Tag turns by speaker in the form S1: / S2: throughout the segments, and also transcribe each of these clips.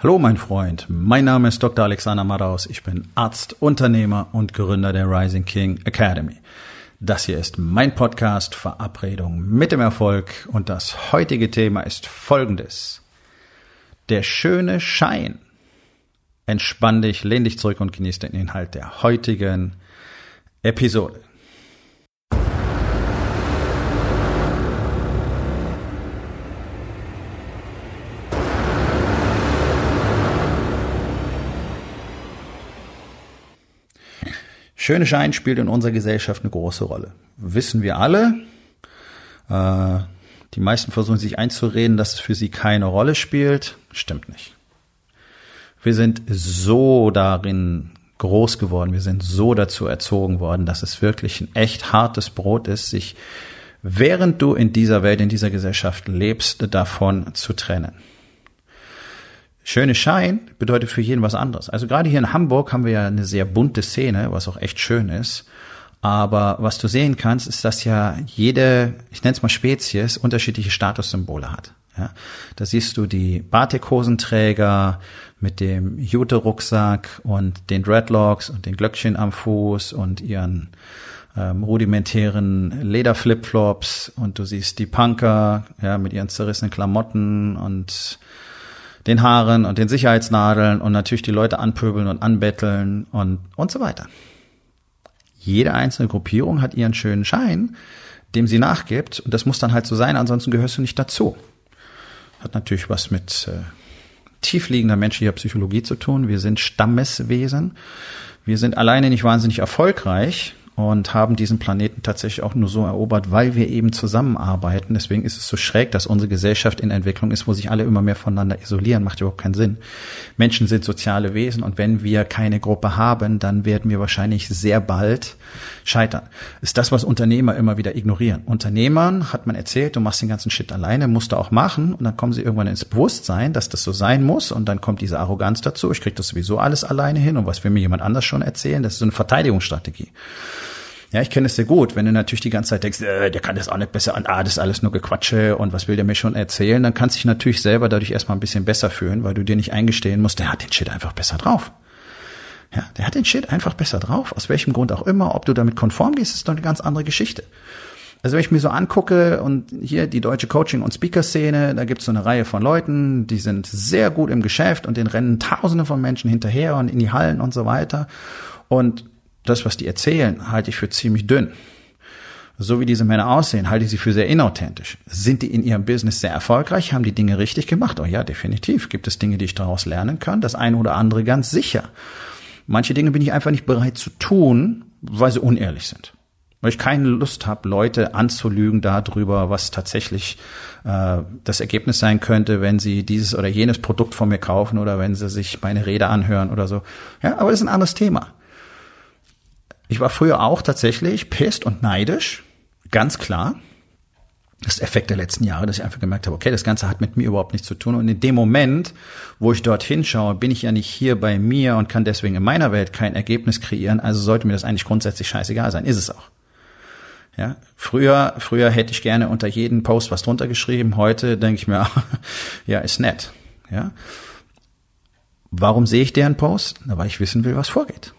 S1: Hallo mein Freund, mein Name ist Dr. Alexander Madaus, ich bin Arzt, Unternehmer und Gründer der Rising King Academy. Das hier ist mein Podcast Verabredung mit dem Erfolg und das heutige Thema ist folgendes. Der schöne Schein. Entspann dich, lehn dich zurück und genieß den Inhalt der heutigen Episode. Schöne Schein spielt in unserer Gesellschaft eine große Rolle. Wissen wir alle. Äh, die meisten versuchen sich einzureden, dass es für sie keine Rolle spielt. Stimmt nicht. Wir sind so darin groß geworden, wir sind so dazu erzogen worden, dass es wirklich ein echt hartes Brot ist, sich während du in dieser Welt, in dieser Gesellschaft lebst, davon zu trennen. Schöne Schein bedeutet für jeden was anderes. Also gerade hier in Hamburg haben wir ja eine sehr bunte Szene, was auch echt schön ist. Aber was du sehen kannst, ist, dass ja jede, ich nenne es mal Spezies, unterschiedliche Statussymbole hat. Ja, da siehst du die Batik-Hosenträger mit dem Jute-Rucksack und den Dreadlocks und den Glöckchen am Fuß und ihren ähm, rudimentären Lederflipflops und du siehst die Punker ja, mit ihren zerrissenen Klamotten und den Haaren und den Sicherheitsnadeln und natürlich die Leute anpöbeln und anbetteln und, und so weiter. Jede einzelne Gruppierung hat ihren schönen Schein, dem sie nachgibt und das muss dann halt so sein, ansonsten gehörst du nicht dazu. Hat natürlich was mit äh, tiefliegender menschlicher Psychologie zu tun. Wir sind Stammeswesen. Wir sind alleine nicht wahnsinnig erfolgreich, und haben diesen Planeten tatsächlich auch nur so erobert, weil wir eben zusammenarbeiten. Deswegen ist es so schräg, dass unsere Gesellschaft in Entwicklung ist, wo sich alle immer mehr voneinander isolieren. Macht überhaupt keinen Sinn. Menschen sind soziale Wesen und wenn wir keine Gruppe haben, dann werden wir wahrscheinlich sehr bald scheitern. Ist das, was Unternehmer immer wieder ignorieren. Unternehmern hat man erzählt, du machst den ganzen Shit alleine, musst du auch machen und dann kommen sie irgendwann ins Bewusstsein, dass das so sein muss und dann kommt diese Arroganz dazu. Ich krieg das sowieso alles alleine hin und was will mir jemand anders schon erzählen? Das ist so eine Verteidigungsstrategie. Ja, ich kenne es sehr gut. Wenn du natürlich die ganze Zeit denkst, äh, der kann das auch nicht besser und ah, das ist alles nur Gequatsche und was will der mir schon erzählen, dann kannst du dich natürlich selber dadurch erstmal ein bisschen besser fühlen, weil du dir nicht eingestehen musst, der hat den Shit einfach besser drauf. Ja, der hat den Shit einfach besser drauf, aus welchem Grund auch immer. Ob du damit konform gehst, ist doch eine ganz andere Geschichte. Also wenn ich mir so angucke und hier die deutsche Coaching- und Speaker-Szene, da gibt es so eine Reihe von Leuten, die sind sehr gut im Geschäft und den rennen Tausende von Menschen hinterher und in die Hallen und so weiter. Und das, was die erzählen, halte ich für ziemlich dünn. So wie diese Männer aussehen, halte ich sie für sehr inauthentisch. Sind die in ihrem Business sehr erfolgreich? Haben die Dinge richtig gemacht? Oh ja, definitiv. Gibt es Dinge, die ich daraus lernen kann? Das eine oder andere ganz sicher. Manche Dinge bin ich einfach nicht bereit zu tun, weil sie unehrlich sind. Weil ich keine Lust habe, Leute anzulügen darüber, was tatsächlich äh, das Ergebnis sein könnte, wenn sie dieses oder jenes Produkt von mir kaufen oder wenn sie sich meine Rede anhören oder so. Ja, aber das ist ein anderes Thema. Ich war früher auch tatsächlich pisst und neidisch, ganz klar. Das ist der Effekt der letzten Jahre, dass ich einfach gemerkt habe, okay, das Ganze hat mit mir überhaupt nichts zu tun. Und in dem Moment, wo ich dorthin schaue, bin ich ja nicht hier bei mir und kann deswegen in meiner Welt kein Ergebnis kreieren. Also sollte mir das eigentlich grundsätzlich scheißegal sein. Ist es auch. Ja, früher, früher hätte ich gerne unter jeden Post was drunter geschrieben. Heute denke ich mir, ja, ist nett. Ja. Warum sehe ich deren Post? Na, weil ich wissen will, was vorgeht.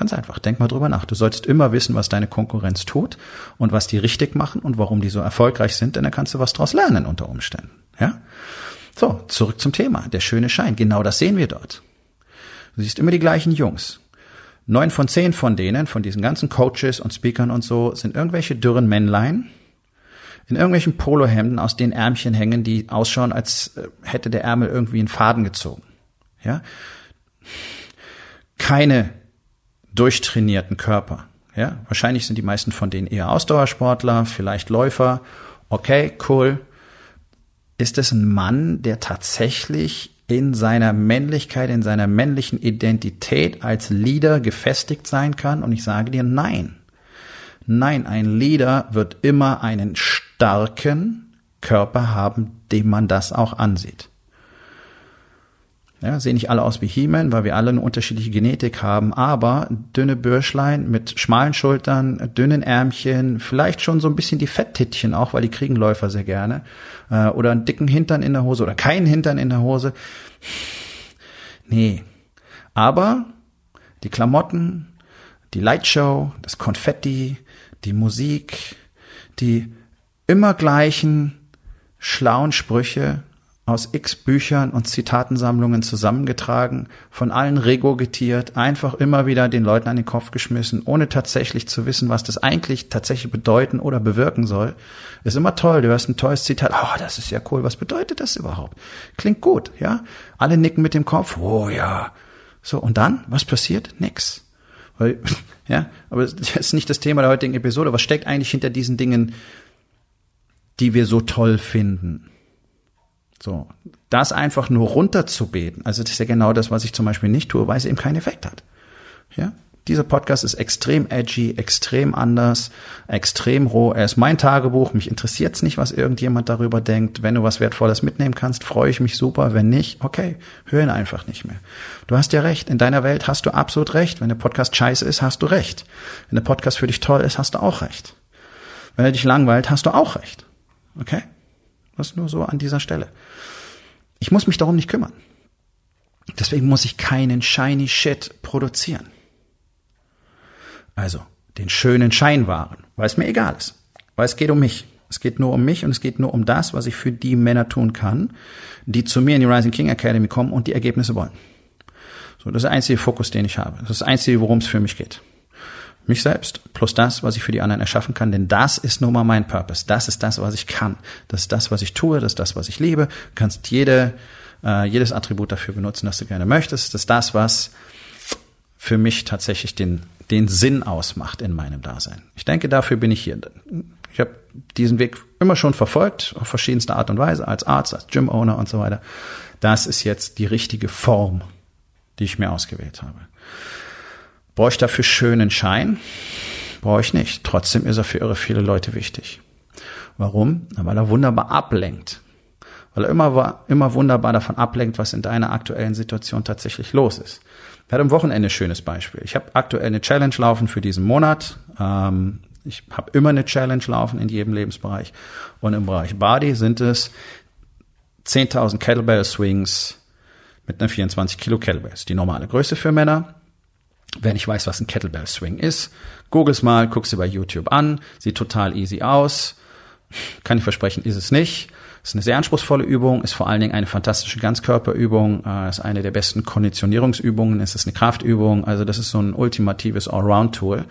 S1: Ganz einfach, denk mal drüber nach. Du solltest immer wissen, was deine Konkurrenz tut und was die richtig machen und warum die so erfolgreich sind, denn dann kannst du was draus lernen unter Umständen. Ja? So, zurück zum Thema. Der schöne Schein. Genau das sehen wir dort. Du siehst immer die gleichen Jungs. Neun von zehn von denen, von diesen ganzen Coaches und Speakern und so, sind irgendwelche dürren Männlein in irgendwelchen Polohemden, aus denen Ärmchen hängen, die ausschauen, als äh, hätte der Ärmel irgendwie einen Faden gezogen. Ja? Keine durchtrainierten Körper. Ja, wahrscheinlich sind die meisten von denen eher Ausdauersportler, vielleicht Läufer. Okay, cool. Ist es ein Mann, der tatsächlich in seiner Männlichkeit, in seiner männlichen Identität als Leader gefestigt sein kann? Und ich sage dir nein. Nein, ein Leader wird immer einen starken Körper haben, dem man das auch ansieht. Ja, sehen nicht alle aus wie He-Man, weil wir alle eine unterschiedliche Genetik haben, aber dünne Bürschlein mit schmalen Schultern, dünnen Ärmchen, vielleicht schon so ein bisschen die Fetttittchen auch, weil die kriegen Läufer sehr gerne, äh, oder einen dicken Hintern in der Hose oder keinen Hintern in der Hose. Nee. Aber die Klamotten, die Lightshow, das Konfetti, die Musik, die immer gleichen schlauen Sprüche, aus x Büchern und Zitatensammlungen zusammengetragen, von allen regurgitiert, einfach immer wieder den Leuten an den Kopf geschmissen, ohne tatsächlich zu wissen, was das eigentlich tatsächlich bedeuten oder bewirken soll. Ist immer toll, du hörst ein tolles Zitat, oh, das ist ja cool, was bedeutet das überhaupt? Klingt gut, ja? Alle nicken mit dem Kopf, oh ja. So, und dann, was passiert? Nix. Weil, ja, aber das ist nicht das Thema der heutigen Episode. Was steckt eigentlich hinter diesen Dingen, die wir so toll finden? So, das einfach nur runterzubeten, also das ist ja genau das, was ich zum Beispiel nicht tue, weil es eben keinen Effekt hat. Ja, dieser Podcast ist extrem edgy, extrem anders, extrem roh. Er ist mein Tagebuch. Mich interessiert es nicht, was irgendjemand darüber denkt. Wenn du was Wertvolles mitnehmen kannst, freue ich mich super. Wenn nicht, okay, hör ihn einfach nicht mehr. Du hast ja recht. In deiner Welt hast du absolut recht. Wenn der Podcast scheiße ist, hast du recht. Wenn der Podcast für dich toll ist, hast du auch recht. Wenn er dich langweilt, hast du auch recht. Okay? Das nur so an dieser Stelle. Ich muss mich darum nicht kümmern. Deswegen muss ich keinen shiny Shit produzieren. Also den schönen Schein wahren, weil es mir egal ist. Weil es geht um mich. Es geht nur um mich und es geht nur um das, was ich für die Männer tun kann, die zu mir in die Rising King Academy kommen und die Ergebnisse wollen. So, das ist der einzige Fokus, den ich habe. Das ist das einzige, worum es für mich geht mich selbst plus das, was ich für die anderen erschaffen kann, denn das ist nun mal mein Purpose. Das ist das, was ich kann. Das ist das, was ich tue. Das ist das, was ich liebe. Du kannst jede, äh, jedes Attribut dafür benutzen, das du gerne möchtest. Das ist das, was für mich tatsächlich den, den Sinn ausmacht in meinem Dasein. Ich denke, dafür bin ich hier. Ich habe diesen Weg immer schon verfolgt, auf verschiedenste Art und Weise, als Arzt, als Gym-Owner und so weiter. Das ist jetzt die richtige Form, die ich mir ausgewählt habe. Brauche ich dafür schönen Schein? Brauche ich nicht. Trotzdem ist er für irre viele Leute wichtig. Warum? Weil er wunderbar ablenkt. Weil er immer, immer wunderbar davon ablenkt, was in deiner aktuellen Situation tatsächlich los ist. Wir hatten am Wochenende ein schönes Beispiel. Ich habe aktuell eine Challenge laufen für diesen Monat. Ähm, ich habe immer eine Challenge laufen in jedem Lebensbereich. Und im Bereich Body sind es 10.000 Kettlebell Swings mit einer 24 Kilo Kettlebell. Das ist die normale Größe für Männer. Wer nicht weiß, was ein Kettlebell Swing ist, googles mal, guck sie bei YouTube an, sieht total easy aus. Kann ich versprechen, ist es nicht. Ist eine sehr anspruchsvolle Übung, ist vor allen Dingen eine fantastische Ganzkörperübung, äh, ist eine der besten Konditionierungsübungen, es ist eine Kraftübung, also das ist so ein ultimatives Allround-Tool.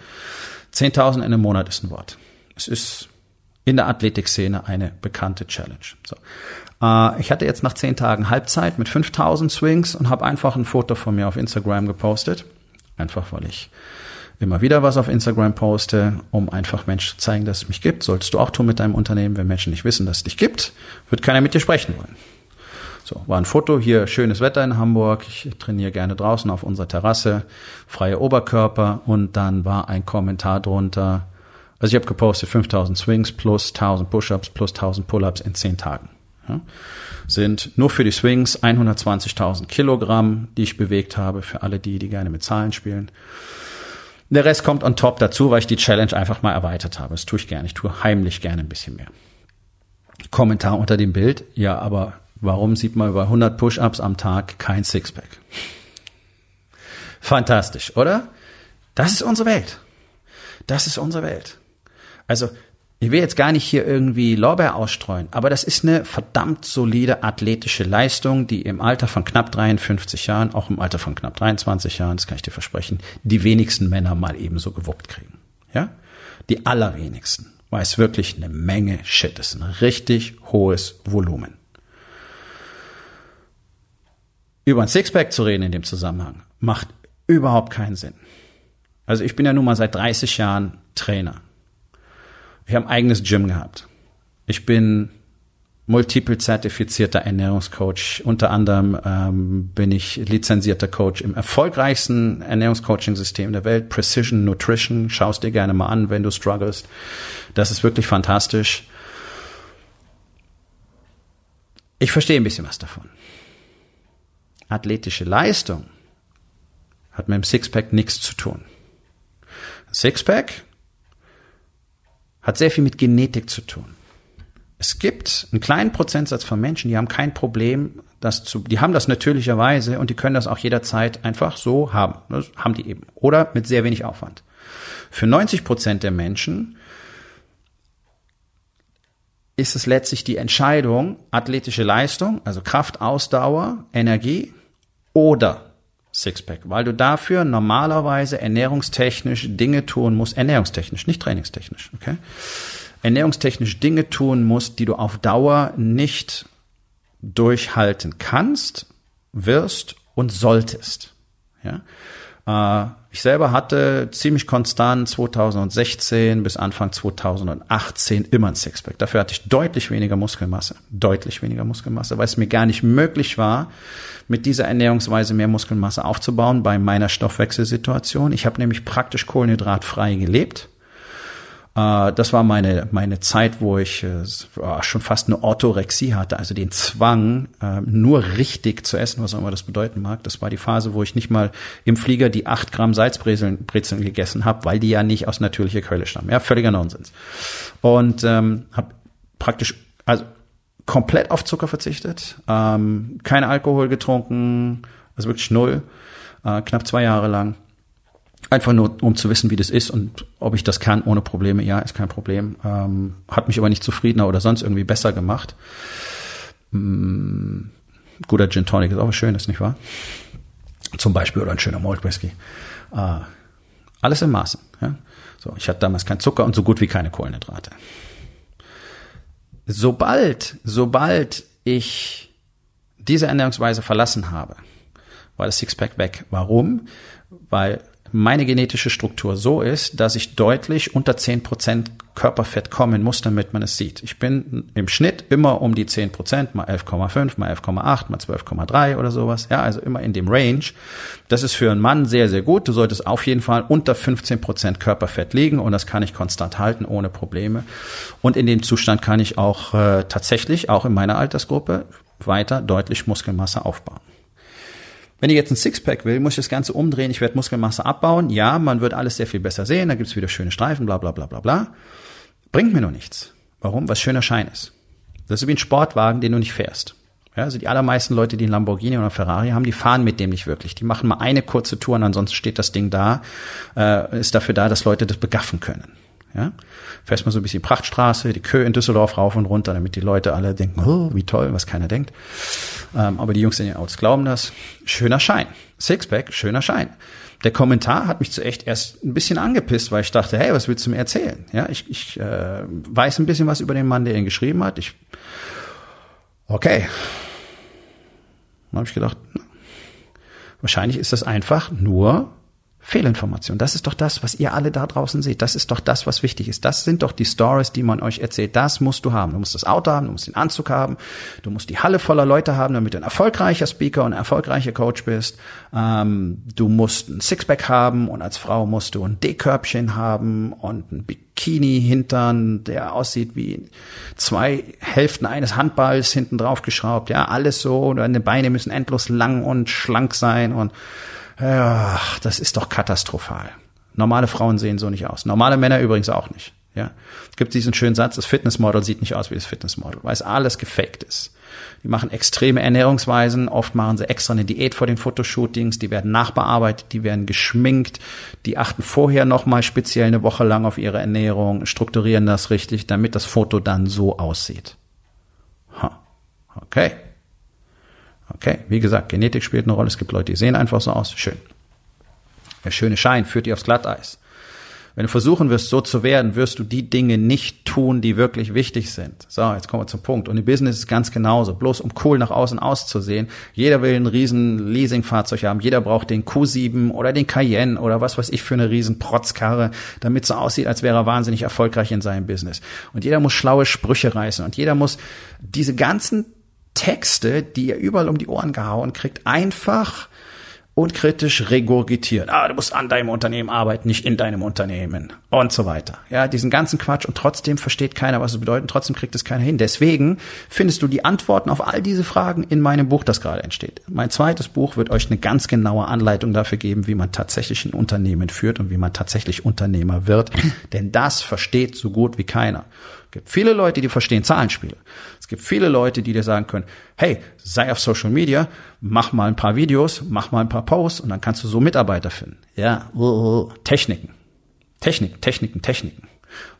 S1: 10.000 in einem Monat ist ein Wort. Es ist in der Athletikszene eine bekannte Challenge. So. Äh, ich hatte jetzt nach 10 Tagen Halbzeit mit 5.000 Swings und habe einfach ein Foto von mir auf Instagram gepostet. Einfach weil ich immer wieder was auf Instagram poste, um einfach Menschen zu zeigen, dass es mich gibt. Solltest du auch tun mit deinem Unternehmen. Wenn Menschen nicht wissen, dass es dich gibt, wird keiner mit dir sprechen wollen. So, war ein Foto hier, schönes Wetter in Hamburg. Ich trainiere gerne draußen auf unserer Terrasse, freie Oberkörper und dann war ein Kommentar drunter. Also ich habe gepostet 5000 Swings plus 1000 Push-ups plus 1000 Pull-ups in 10 Tagen. Ja, sind nur für die Swings 120.000 Kilogramm, die ich bewegt habe, für alle die, die gerne mit Zahlen spielen. Der Rest kommt on top dazu, weil ich die Challenge einfach mal erweitert habe. Das tue ich gerne. Ich tue heimlich gerne ein bisschen mehr. Kommentar unter dem Bild. Ja, aber warum sieht man über 100 Push-Ups am Tag kein Sixpack? Fantastisch, oder? Das ist unsere Welt. Das ist unsere Welt. Also ich will jetzt gar nicht hier irgendwie Lorbeer ausstreuen, aber das ist eine verdammt solide athletische Leistung, die im Alter von knapp 53 Jahren, auch im Alter von knapp 23 Jahren, das kann ich dir versprechen, die wenigsten Männer mal ebenso gewuppt kriegen. Ja? Die allerwenigsten, weil es wirklich eine Menge Shit ist, ein richtig hohes Volumen. Über ein Sixpack zu reden in dem Zusammenhang macht überhaupt keinen Sinn. Also ich bin ja nun mal seit 30 Jahren Trainer ich habe ein eigenes Gym gehabt. Ich bin multiple zertifizierter Ernährungscoach. Unter anderem ähm, bin ich lizenzierter Coach im erfolgreichsten Ernährungscoaching-System der Welt, Precision Nutrition. Schau es dir gerne mal an, wenn du strugglest. Das ist wirklich fantastisch. Ich verstehe ein bisschen was davon. Athletische Leistung hat mit dem Sixpack nichts zu tun. Sixpack hat sehr viel mit Genetik zu tun. Es gibt einen kleinen Prozentsatz von Menschen, die haben kein Problem, das zu, die haben das natürlicherweise und die können das auch jederzeit einfach so haben. Das haben die eben. Oder mit sehr wenig Aufwand. Für 90 Prozent der Menschen ist es letztlich die Entscheidung, athletische Leistung, also Kraft, Ausdauer, Energie oder Sixpack, weil du dafür normalerweise ernährungstechnisch Dinge tun musst, ernährungstechnisch, nicht trainingstechnisch, okay? Ernährungstechnisch Dinge tun musst, die du auf Dauer nicht durchhalten kannst, wirst und solltest. Ja? Äh, ich selber hatte ziemlich konstant 2016 bis Anfang 2018 immer ein Sixpack. Dafür hatte ich deutlich weniger Muskelmasse, deutlich weniger Muskelmasse, weil es mir gar nicht möglich war, mit dieser Ernährungsweise mehr Muskelmasse aufzubauen bei meiner Stoffwechselsituation. Ich habe nämlich praktisch kohlenhydratfrei gelebt das war meine, meine Zeit, wo ich äh, schon fast eine Orthorexie hatte, also den Zwang, äh, nur richtig zu essen, was auch immer das bedeuten mag. Das war die Phase, wo ich nicht mal im Flieger die acht Gramm Salzbrezeln Brezeln gegessen habe, weil die ja nicht aus natürlicher Quelle stammen. Ja, völliger Nonsens. Und ähm, habe praktisch, also komplett auf Zucker verzichtet, ähm, kein Alkohol getrunken, also wirklich null, äh, knapp zwei Jahre lang Einfach nur, um zu wissen, wie das ist und ob ich das kann ohne Probleme. Ja, ist kein Problem. Ähm, hat mich aber nicht zufriedener oder sonst irgendwie besser gemacht. Mm, guter Gin Tonic ist auch was Schönes, nicht wahr? Zum Beispiel oder ein schöner Malt Whisky. Äh, alles im Maßen. Ja? So, ich hatte damals keinen Zucker und so gut wie keine Kohlenhydrate. Sobald, sobald ich diese Ernährungsweise verlassen habe, war das Sixpack weg. Warum? Weil meine genetische Struktur so ist, dass ich deutlich unter 10% Körperfett kommen muss, damit man es sieht. Ich bin im Schnitt immer um die 10%, mal 11,5, mal 11,8, mal 12,3 oder sowas. Ja, also immer in dem Range. Das ist für einen Mann sehr, sehr gut. Du solltest auf jeden Fall unter 15% Körperfett liegen und das kann ich konstant halten, ohne Probleme. Und in dem Zustand kann ich auch äh, tatsächlich, auch in meiner Altersgruppe, weiter deutlich Muskelmasse aufbauen. Wenn ich jetzt ein Sixpack will, muss ich das Ganze umdrehen, ich werde Muskelmasse abbauen. Ja, man wird alles sehr viel besser sehen, da gibt's wieder schöne Streifen, bla bla bla bla bla. Bringt mir nur nichts. Warum? Was schöner Schein ist. Das ist wie ein Sportwagen, den du nicht fährst. Ja, also die allermeisten Leute, die einen Lamborghini oder Ferrari haben, die fahren mit dem nicht wirklich. Die machen mal eine kurze Tour und ansonsten steht das Ding da, äh, ist dafür da, dass Leute das begaffen können. Ja? Fährst mal so ein bisschen Prachtstraße, die Kö in Düsseldorf rauf und runter, damit die Leute alle denken, oh, wie toll, was keiner denkt. Ähm, aber die Jungs in den Autos glauben das. Schöner Schein. Sixpack, schöner Schein. Der Kommentar hat mich zu echt erst ein bisschen angepisst, weil ich dachte, hey, was willst du mir erzählen? Ja, ich, ich äh, weiß ein bisschen was über den Mann, der ihn geschrieben hat. Ich, okay. Dann habe ich gedacht, wahrscheinlich ist das einfach nur Fehlinformation. Das ist doch das, was ihr alle da draußen seht. Das ist doch das, was wichtig ist. Das sind doch die Stories, die man euch erzählt. Das musst du haben. Du musst das Auto haben, du musst den Anzug haben, du musst die Halle voller Leute haben, damit du ein erfolgreicher Speaker und ein erfolgreicher Coach bist. Ähm, du musst ein Sixpack haben und als Frau musst du ein D-Körbchen haben und ein Bikini-Hintern, der aussieht wie zwei Hälften eines Handballs hinten drauf geschraubt. Ja, alles so. Deine Beine müssen endlos lang und schlank sein und ja, das ist doch katastrophal. Normale Frauen sehen so nicht aus. Normale Männer übrigens auch nicht. Ja, es gibt diesen schönen Satz: Das Fitnessmodel sieht nicht aus wie das Fitnessmodel, weil es alles gefaked ist. Die machen extreme Ernährungsweisen. Oft machen sie extra eine Diät vor den Fotoshootings. Die werden nachbearbeitet, die werden geschminkt. Die achten vorher nochmal speziell eine Woche lang auf ihre Ernährung, strukturieren das richtig, damit das Foto dann so aussieht. Ha. Okay. Okay, wie gesagt, Genetik spielt eine Rolle. Es gibt Leute, die sehen einfach so aus. Schön. Der schöne Schein führt dich aufs Glatteis. Wenn du versuchen wirst, so zu werden, wirst du die Dinge nicht tun, die wirklich wichtig sind. So, jetzt kommen wir zum Punkt. Und im Business ist es ganz genauso. Bloß um cool nach außen auszusehen. Jeder will ein riesen Leasingfahrzeug haben. Jeder braucht den Q7 oder den Cayenne oder was weiß ich für eine riesen Protzkarre, damit so aussieht, als wäre er wahnsinnig erfolgreich in seinem Business. Und jeder muss schlaue Sprüche reißen. Und jeder muss diese ganzen Texte, die ihr überall um die Ohren gehauen kriegt, einfach unkritisch regurgitiert. Ah, du musst an deinem Unternehmen arbeiten, nicht in deinem Unternehmen und so weiter. Ja, diesen ganzen Quatsch und trotzdem versteht keiner, was es bedeutet, trotzdem kriegt es keiner hin. Deswegen findest du die Antworten auf all diese Fragen in meinem Buch, das gerade entsteht. Mein zweites Buch wird euch eine ganz genaue Anleitung dafür geben, wie man tatsächlich ein Unternehmen führt und wie man tatsächlich Unternehmer wird, denn das versteht so gut wie keiner. Es gibt viele Leute, die verstehen Zahlenspiele. Es gibt viele Leute, die dir sagen können, hey, sei auf Social Media, mach mal ein paar Videos, mach mal ein paar Posts und dann kannst du so Mitarbeiter finden. Ja, Techniken. Techniken, Techniken, Techniken.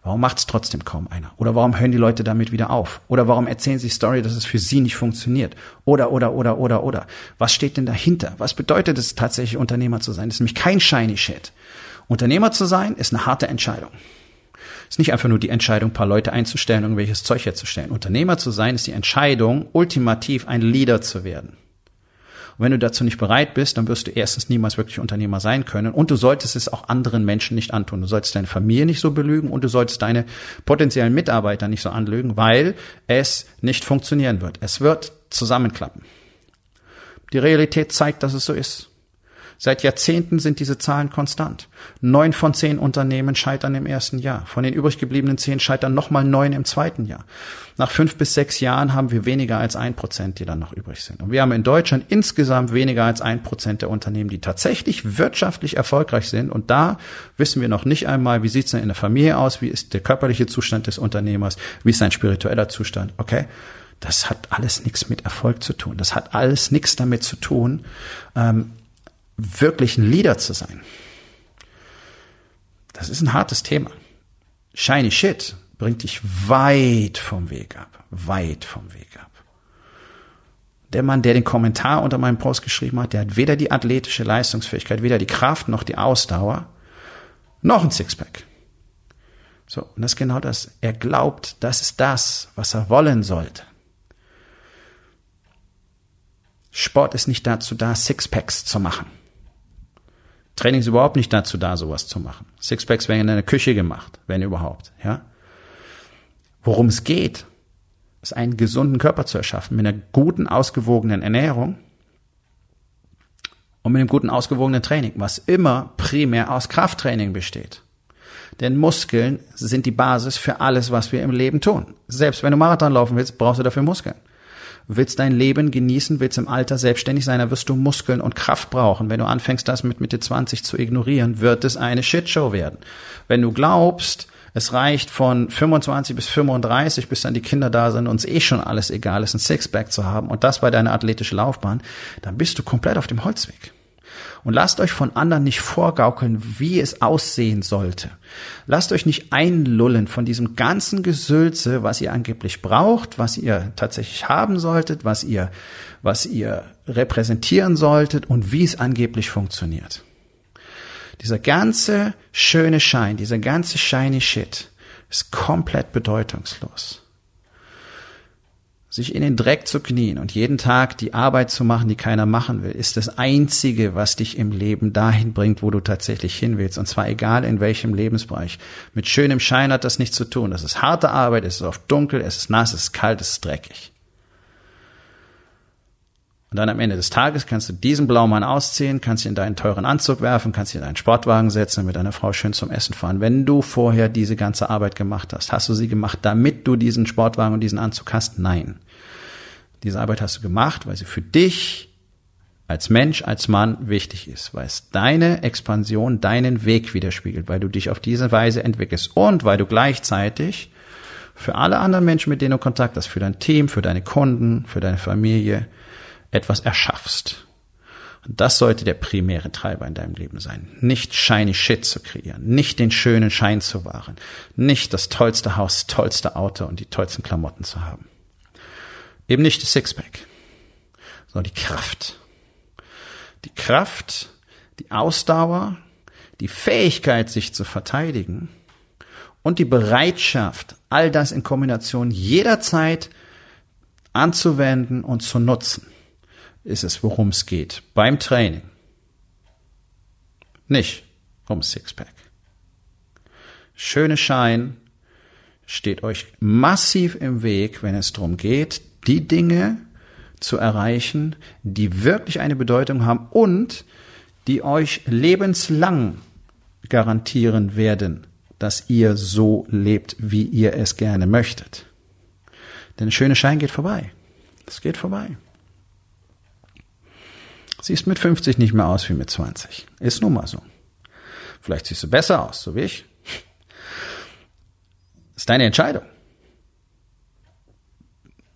S1: Warum macht es trotzdem kaum einer? Oder warum hören die Leute damit wieder auf? Oder warum erzählen sie Story, dass es für sie nicht funktioniert? Oder, oder, oder, oder, oder. Was steht denn dahinter? Was bedeutet es tatsächlich, Unternehmer zu sein? Das ist nämlich kein shiny shit. Unternehmer zu sein ist eine harte Entscheidung ist nicht einfach nur die Entscheidung, ein paar Leute einzustellen, irgendwelches Zeug herzustellen. Unternehmer zu sein, ist die Entscheidung, ultimativ ein Leader zu werden. Und wenn du dazu nicht bereit bist, dann wirst du erstens niemals wirklich Unternehmer sein können und du solltest es auch anderen Menschen nicht antun. Du solltest deine Familie nicht so belügen und du solltest deine potenziellen Mitarbeiter nicht so anlügen, weil es nicht funktionieren wird. Es wird zusammenklappen. Die Realität zeigt, dass es so ist. Seit Jahrzehnten sind diese Zahlen konstant. Neun von zehn Unternehmen scheitern im ersten Jahr. Von den übrig gebliebenen zehn scheitern nochmal neun im zweiten Jahr. Nach fünf bis sechs Jahren haben wir weniger als ein Prozent, die dann noch übrig sind. Und wir haben in Deutschland insgesamt weniger als ein Prozent der Unternehmen, die tatsächlich wirtschaftlich erfolgreich sind. Und da wissen wir noch nicht einmal, wie sieht es denn in der Familie aus, wie ist der körperliche Zustand des Unternehmers, wie ist sein spiritueller Zustand. Okay? Das hat alles nichts mit Erfolg zu tun. Das hat alles nichts damit zu tun, ähm, wirklich ein Leader zu sein. Das ist ein hartes Thema. Shiny Shit bringt dich weit vom Weg ab. Weit vom Weg ab. Der Mann, der den Kommentar unter meinem Post geschrieben hat, der hat weder die athletische Leistungsfähigkeit, weder die Kraft noch die Ausdauer, noch ein Sixpack. So, und das ist genau das. Er glaubt, das ist das, was er wollen sollte. Sport ist nicht dazu da, Sixpacks zu machen. Training ist überhaupt nicht dazu da, sowas zu machen. Sixpacks werden in der Küche gemacht, wenn überhaupt, ja. Worum es geht, ist einen gesunden Körper zu erschaffen, mit einer guten, ausgewogenen Ernährung und mit einem guten, ausgewogenen Training, was immer primär aus Krafttraining besteht. Denn Muskeln sind die Basis für alles, was wir im Leben tun. Selbst wenn du Marathon laufen willst, brauchst du dafür Muskeln willst dein Leben genießen, willst im Alter selbstständig sein, dann wirst du Muskeln und Kraft brauchen. Wenn du anfängst, das mit Mitte 20 zu ignorieren, wird es eine Shitshow werden. Wenn du glaubst, es reicht von 25 bis 35, bis dann die Kinder da sind und es eh schon alles egal ist, ein Sixpack zu haben und das bei deiner athletischen Laufbahn, dann bist du komplett auf dem Holzweg. Und lasst euch von anderen nicht vorgaukeln, wie es aussehen sollte. Lasst euch nicht einlullen von diesem ganzen Gesülze, was ihr angeblich braucht, was ihr tatsächlich haben solltet, was ihr, was ihr repräsentieren solltet und wie es angeblich funktioniert. Dieser ganze schöne Schein, dieser ganze shiny Shit ist komplett bedeutungslos sich in den Dreck zu knien und jeden Tag die Arbeit zu machen, die keiner machen will, ist das Einzige, was dich im Leben dahin bringt, wo du tatsächlich hin willst. Und zwar egal in welchem Lebensbereich. Mit schönem Schein hat das nichts zu tun. Das ist harte Arbeit, es ist oft dunkel, es ist nass, es ist kalt, es ist dreckig. Und dann am Ende des Tages kannst du diesen Blaumann ausziehen, kannst ihn in deinen teuren Anzug werfen, kannst ihn in deinen Sportwagen setzen und mit deiner Frau schön zum Essen fahren. Wenn du vorher diese ganze Arbeit gemacht hast, hast du sie gemacht, damit du diesen Sportwagen und diesen Anzug hast? Nein. Diese Arbeit hast du gemacht, weil sie für dich als Mensch, als Mann wichtig ist, weil es deine Expansion, deinen Weg widerspiegelt, weil du dich auf diese Weise entwickelst und weil du gleichzeitig für alle anderen Menschen, mit denen du Kontakt hast, für dein Team, für deine Kunden, für deine Familie, etwas erschaffst. Und das sollte der primäre Treiber in deinem Leben sein. Nicht shiny shit zu kreieren, nicht den schönen Schein zu wahren, nicht das tollste Haus, tollste Auto und die tollsten Klamotten zu haben. Eben nicht das Sixpack, sondern die Kraft. Die Kraft, die Ausdauer, die Fähigkeit, sich zu verteidigen und die Bereitschaft, all das in Kombination jederzeit anzuwenden und zu nutzen ist es, worum es geht beim Training. Nicht um Sixpack. Schöne Schein steht euch massiv im Weg, wenn es darum geht, die Dinge zu erreichen, die wirklich eine Bedeutung haben und die euch lebenslang garantieren werden, dass ihr so lebt, wie ihr es gerne möchtet. Denn der schöne Schein geht vorbei. Es geht vorbei. Siehst mit 50 nicht mehr aus wie mit 20. Ist nun mal so. Vielleicht siehst du besser aus, so wie ich. Ist deine Entscheidung.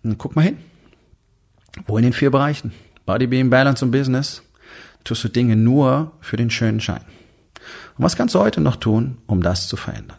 S1: Und guck mal hin. Wo in den vier Bereichen? Body, Being, Balance und Business tust du Dinge nur für den schönen Schein. Und was kannst du heute noch tun, um das zu verändern?